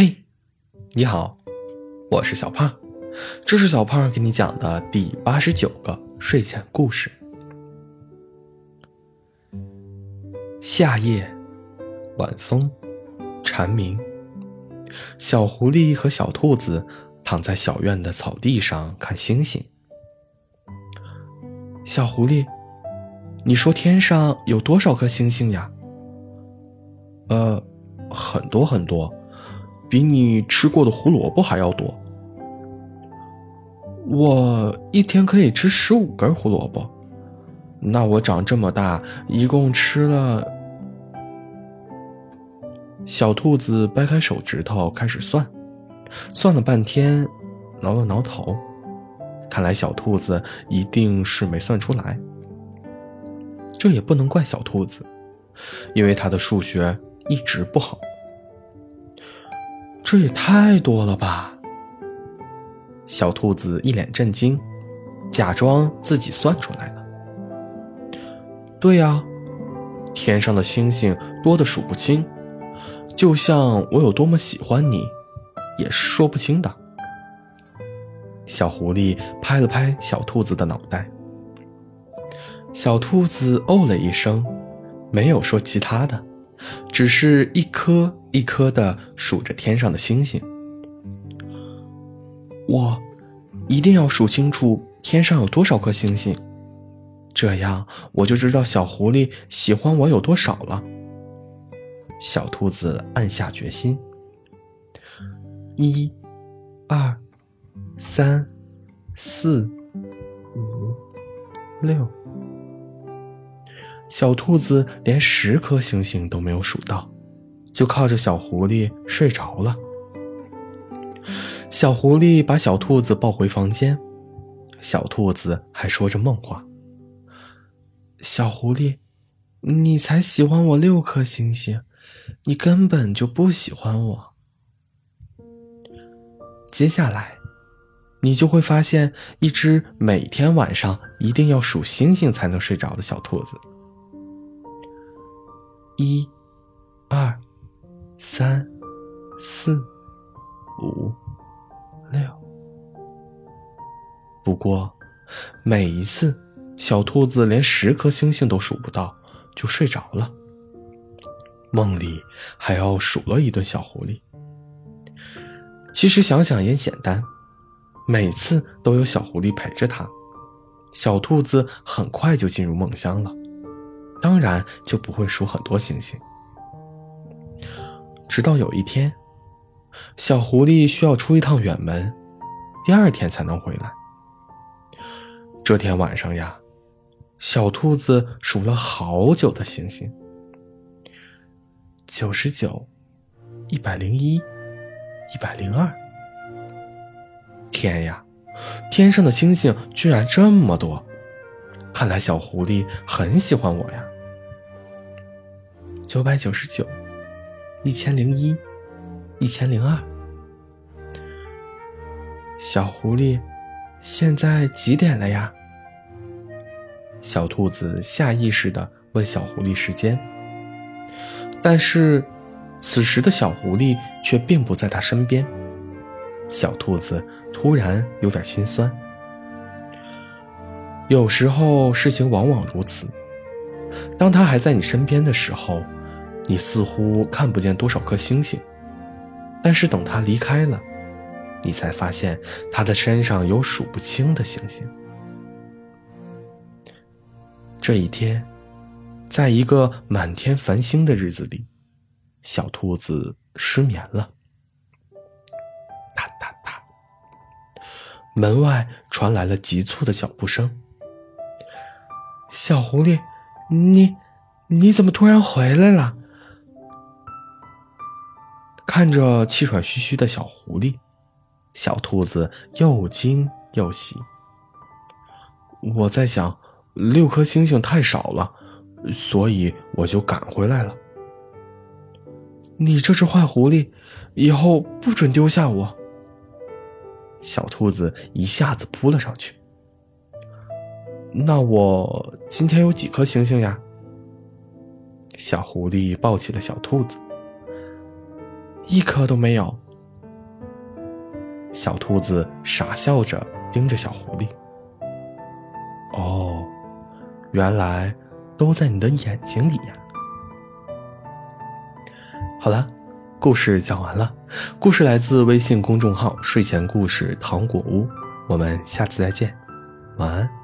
嘿，你好，我是小胖，这是小胖给你讲的第八十九个睡前故事。夏夜，晚风，蝉鸣，小狐狸和小兔子躺在小院的草地上看星星。小狐狸，你说天上有多少颗星星呀？呃，很多很多。比你吃过的胡萝卜还要多。我一天可以吃十五根胡萝卜，那我长这么大一共吃了……小兔子掰开手指头开始算，算了半天，挠了挠头，看来小兔子一定是没算出来。这也不能怪小兔子，因为它的数学一直不好。这也太多了吧！小兔子一脸震惊，假装自己算出来了。对呀，天上的星星多的数不清，就像我有多么喜欢你，也说不清的。小狐狸拍了拍小兔子的脑袋，小兔子哦了一声，没有说其他的。只是一颗一颗的数着天上的星星，我一定要数清楚天上有多少颗星星，这样我就知道小狐狸喜欢我有多少了。小兔子暗下决心：一、二、三、四、五、六。小兔子连十颗星星都没有数到，就靠着小狐狸睡着了。小狐狸把小兔子抱回房间，小兔子还说着梦话：“小狐狸，你才喜欢我六颗星星，你根本就不喜欢我。接下来，你就会发现一只每天晚上一定要数星星才能睡着的小兔子。”一、二、三、四、五、六。不过，每一次小兔子连十颗星星都数不到，就睡着了。梦里还要数落一顿小狐狸。其实想想也简单，每次都有小狐狸陪着它，小兔子很快就进入梦乡了。当然就不会数很多星星。直到有一天，小狐狸需要出一趟远门，第二天才能回来。这天晚上呀，小兔子数了好久的星星：九十九、一百零一、一百零二。天呀，天上的星星居然这么多！看来小狐狸很喜欢我呀。九百九十九，一千零一，一千零二。小狐狸，现在几点了呀？小兔子下意识的问小狐狸时间。但是，此时的小狐狸却并不在他身边。小兔子突然有点心酸。有时候事情往往如此，当他还在你身边的时候。你似乎看不见多少颗星星，但是等他离开了，你才发现他的身上有数不清的星星。这一天，在一个满天繁星的日子里，小兔子失眠了。哒哒哒，门外传来了急促的脚步声。小狐狸，你你怎么突然回来了？看着气喘吁吁的小狐狸，小兔子又惊又喜。我在想，六颗星星太少了，所以我就赶回来了。你这只坏狐狸，以后不准丢下我！小兔子一下子扑了上去。那我今天有几颗星星呀？小狐狸抱起了小兔子。一颗都没有，小兔子傻笑着盯着小狐狸。哦，原来都在你的眼睛里呀！好了，故事讲完了。故事来自微信公众号“睡前故事糖果屋”，我们下次再见，晚安。